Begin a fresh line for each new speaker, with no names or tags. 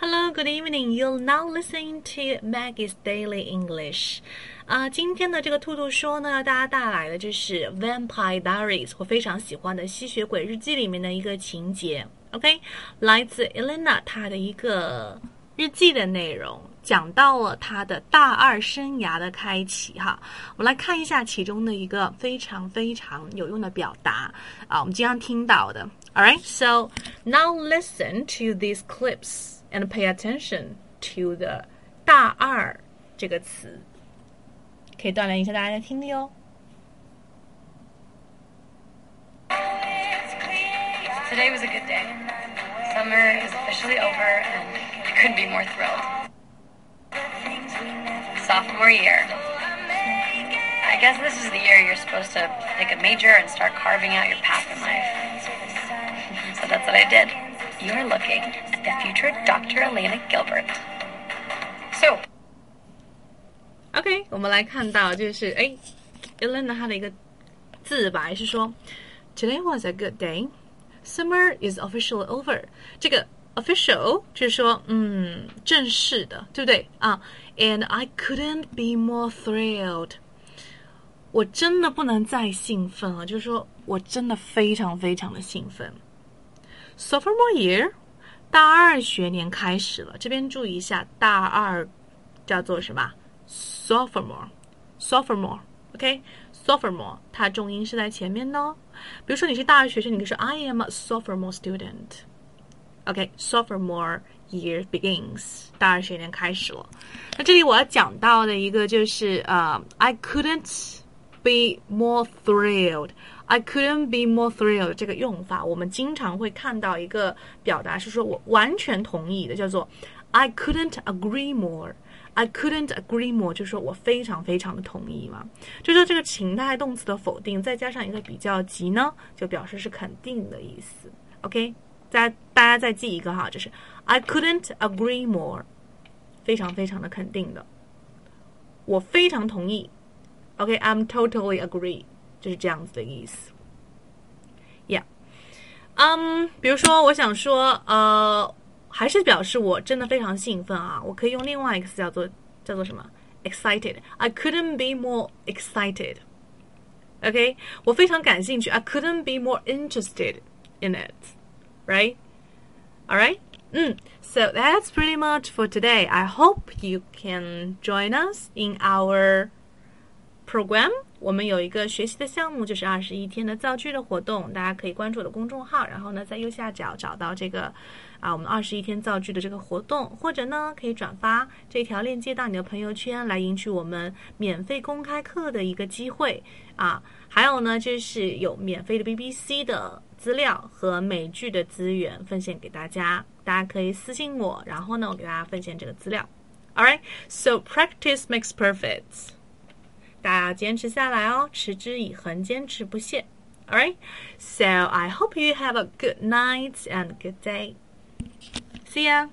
Hello, good evening. You're now listening to Maggie's Daily English. 啊，今天的这个兔兔说呢，大家带来的就是《Vampire Diaries》我非常喜欢的《吸血鬼日记》里面的一个情节。OK，来自 Elena 她的一个日记的内容，讲到了她的大二生涯的开启。哈，我们来看一下其中的一个非常非常有用的表达啊，我们经常听到的。All right, so now listen to these clips. and pay attention to the 大二这个词，可以锻炼一下大家的听力哦。
Today was a good day. Summer is officially over, and I couldn't be more thrilled. Sophomore year. I guess this is the year you're supposed to pick a major and start carving out your path in life. So that's what I did. You're looking at the future Dr. Elena Gilbert. So.
OK，我们来看到就是哎，Elena 她的一个自白是说，Today was a good day. Summer is officially over. 这个 official 就是说，嗯，正式的，对不对啊？And I couldn't be more thrilled. 我真的不能再兴奋了，就是说我真的非常非常的兴奋。 Sophomore year，大二学年开始了。这边注意一下，大二叫做什么？Sophomore，Sophomore，OK？Sophomore，它重音是在前面的哦。比如说你是大二学生，你可以说 I am a sophomore student。OK，Sophomore year begins，大二学年开始了。那这里我要讲到的一个就是呃，I couldn't be more thrilled。I couldn't be more thrilled 这个用法，我们经常会看到一个表达是说我完全同意的，叫做 I couldn't agree more。I couldn't agree more，就是说我非常非常的同意嘛。就说这个情态动词的否定，再加上一个比较级呢，就表示是肯定的意思。OK，再大家再记一个哈，就是 I couldn't agree more，非常非常的肯定的，我非常同意。OK，I'm totally agree。就是这样子的意思，Yeah，嗯，比如说我想说，呃，还是表示我真的非常兴奋啊，我可以用另外一个词叫做叫做什么？excited。I couldn't be more excited。OK，我非常感兴趣。I couldn't be more interested in it。Right? All right. 嗯，So that's pretty much for today. I hope you can join us in our program. 我们有一个学习的项目，就是二十一天的造句的活动，大家可以关注我的公众号，然后呢，在右下角找到这个啊，我们二十一天造句的这个活动，或者呢，可以转发这条链接到你的朋友圈，来赢取我们免费公开课的一个机会啊。还有呢，就是有免费的 BBC 的资料和美剧的资源分享给大家，大家可以私信我，然后呢，我给大家分享这个资料。All right, so practice makes perfect. 大家要坚持下来哦，持之以恒，坚持不懈。All right, so I hope you have a good night and good day. See ya.